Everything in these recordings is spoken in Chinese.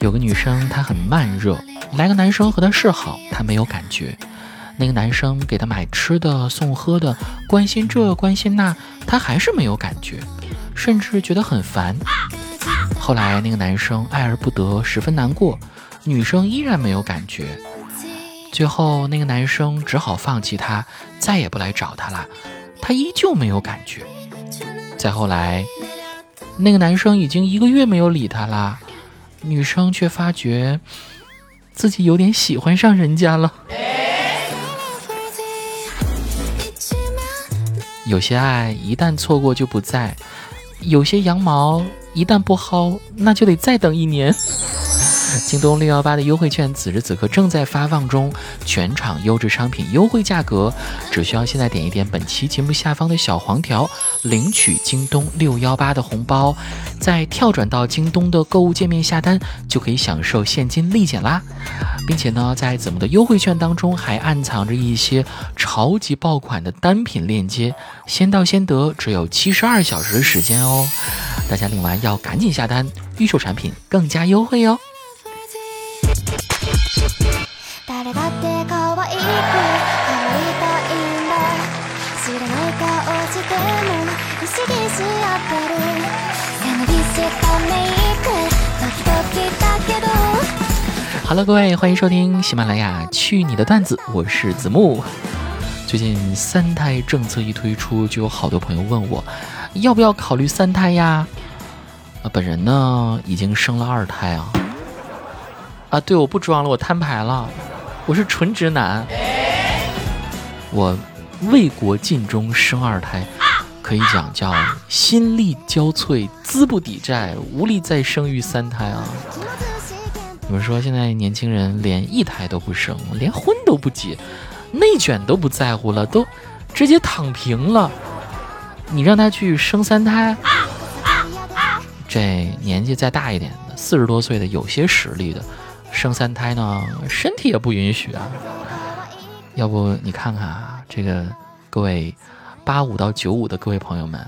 有个女生她很慢热，来个男生和她示好，她没有感觉。那个男生给她买吃的送喝的，关心这关心那，她还是没有感觉，甚至觉得很烦。后来那个男生爱而不得，十分难过，女生依然没有感觉。最后那个男生只好放弃她，再也不来找她了。她依旧没有感觉。再后来，那个男生已经一个月没有理她啦，女生却发觉自己有点喜欢上人家了。有些爱一旦错过就不在，有些羊毛一旦不薅，那就得再等一年。京东六幺八的优惠券此时此刻正在发放中，全场优质商品优惠价格，只需要现在点一点本期节目下方的小黄条，领取京东六幺八的红包，再跳转到京东的购物界面下单，就可以享受现金立减啦，并且呢，在子木的优惠券当中还暗藏着一些超级爆款的单品链接，先到先得，只有七十二小时的时间哦，大家领完要赶紧下单，预售产品更加优惠哦。Hello，各位，欢迎收听喜马拉雅《去你的段子》，我是子木。最近三胎政策一推出，就有好多朋友问我，要不要考虑三胎呀？啊，本人呢已经生了二胎啊。啊，对，我不装了，我摊牌了，我是纯直男。我为国尽忠，生二胎，可以讲叫心力交瘁，资不抵债，无力再生育三胎啊！你们说现在年轻人连一胎都不生，连婚都不结，内卷都不在乎了，都直接躺平了。你让他去生三胎，这年纪再大一点的，四十多岁的，有些实力的。生三胎呢，身体也不允许啊。要不你看看啊，这个各位八五到九五的各位朋友们，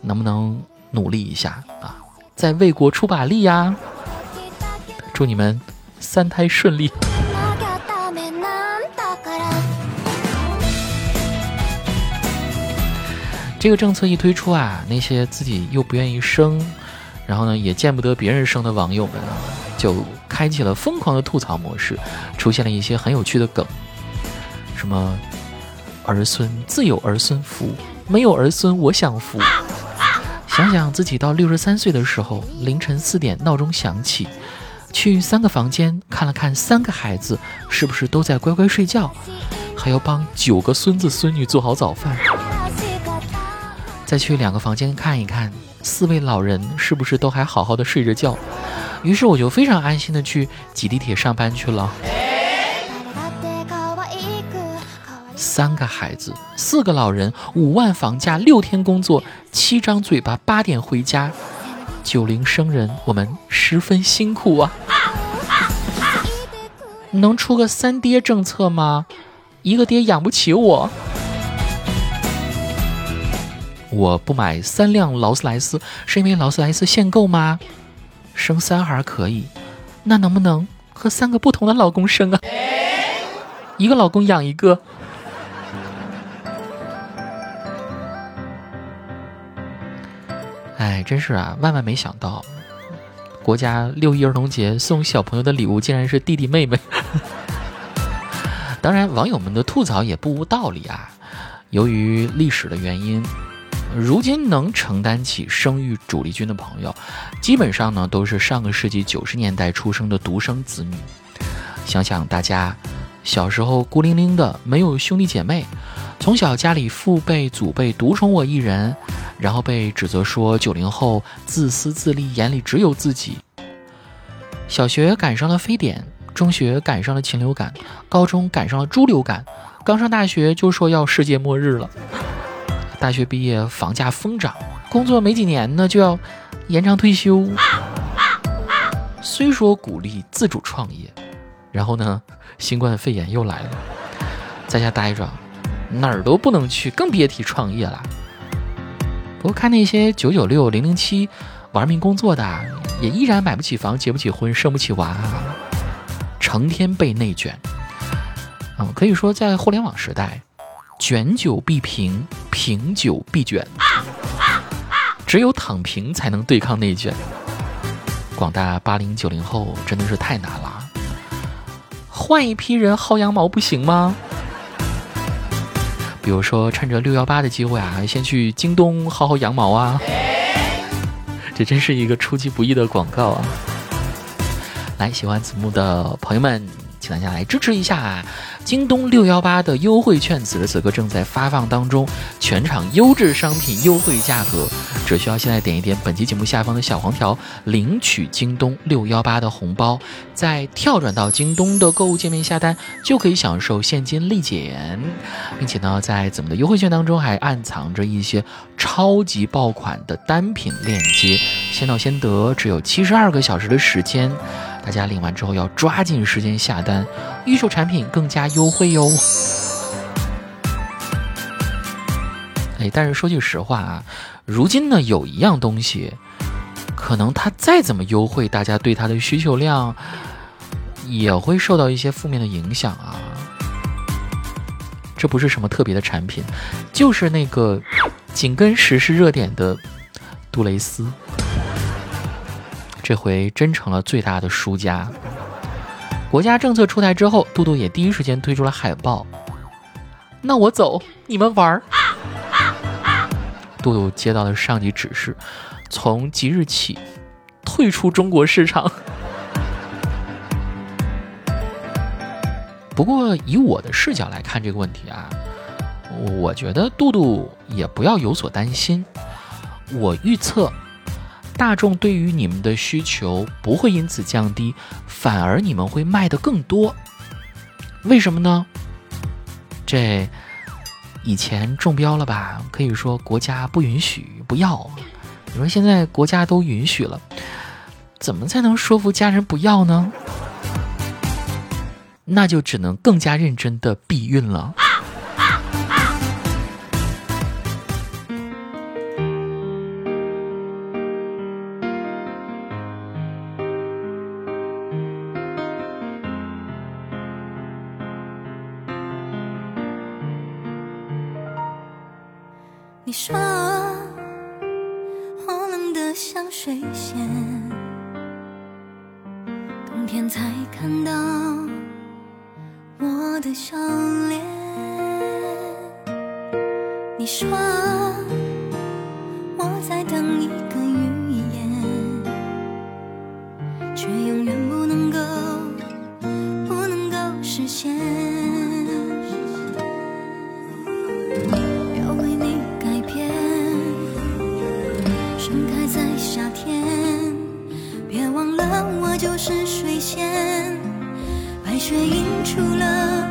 能不能努力一下啊，在为国出把力呀？祝你们三胎顺利。这个政策一推出啊，那些自己又不愿意生，然后呢也见不得别人生的网友们啊，就。开启了疯狂的吐槽模式，出现了一些很有趣的梗，什么儿孙自有儿孙福，没有儿孙我享福。想想自己到六十三岁的时候，凌晨四点闹钟响起，去三个房间看了看三个孩子是不是都在乖乖睡觉，还要帮九个孙子孙女做好早饭，再去两个房间看一看四位老人是不是都还好好的睡着觉。于是我就非常安心的去挤地铁上班去了。三个孩子，四个老人，五万房价，六天工作，七张嘴巴，八点回家，九零生人，我们十分辛苦啊！能出个三爹政策吗？一个爹养不起我。我不买三辆劳斯莱斯，是因为劳斯莱斯限购吗？生三孩可以，那能不能和三个不同的老公生啊？一个老公养一个。哎，真是啊，万万没想到，国家六一儿童节送小朋友的礼物竟然是弟弟妹妹。当然，网友们的吐槽也不无道理啊。由于历史的原因。如今能承担起生育主力军的朋友，基本上呢都是上个世纪九十年代出生的独生子女。想想大家小时候孤零零的，没有兄弟姐妹，从小家里父辈祖辈独宠我一人，然后被指责说九零后自私自利，眼里只有自己。小学赶上了非典，中学赶上了禽流感，高中赶上了猪流感，刚上大学就说要世界末日了。大学毕业，房价疯涨，工作没几年呢，就要延长退休。虽说鼓励自主创业，然后呢，新冠肺炎又来了，在家待着，哪儿都不能去，更别提创业了。不过看那些九九六、零零七，玩命工作的，也依然买不起房、结不起婚、生不起娃，成天被内卷。嗯，可以说在互联网时代，卷久必平，平久必卷，只有躺平才能对抗内卷。广大八零九零后真的是太难了，换一批人薅羊毛不行吗？比如说，趁着六幺八的机会啊，先去京东薅薅羊毛啊！这真是一个出其不意的广告啊！来，喜欢子木的朋友们。请大家来支持一下啊京东六幺八的优惠券，此时此刻正在发放当中，全场优质商品优惠价格，只需要现在点一点本期节目下方的小黄条，领取京东六幺八的红包，再跳转到京东的购物界面下单，就可以享受现金立减，并且呢，在咱们的优惠券当中还暗藏着一些超级爆款的单品链接，先到先得，只有七十二个小时的时间。大家领完之后要抓紧时间下单，预售产品更加优惠哟。哎，但是说句实话啊，如今呢有一样东西，可能它再怎么优惠，大家对它的需求量也会受到一些负面的影响啊。这不是什么特别的产品，就是那个紧跟时事热点的杜蕾斯。这回真成了最大的输家。国家政策出台之后，杜杜也第一时间推出了海报。那我走，你们玩儿。杜杜接到了上级指示，从即日起退出中国市场。不过以我的视角来看这个问题啊，我觉得杜杜也不要有所担心。我预测。大众对于你们的需求不会因此降低，反而你们会卖的更多。为什么呢？这以前中标了吧？可以说国家不允许，不要。你说现在国家都允许了，怎么才能说服家人不要呢？那就只能更加认真的避孕了。你说我冷得像水仙，冬天才看到我的笑脸。你说却映出了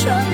说。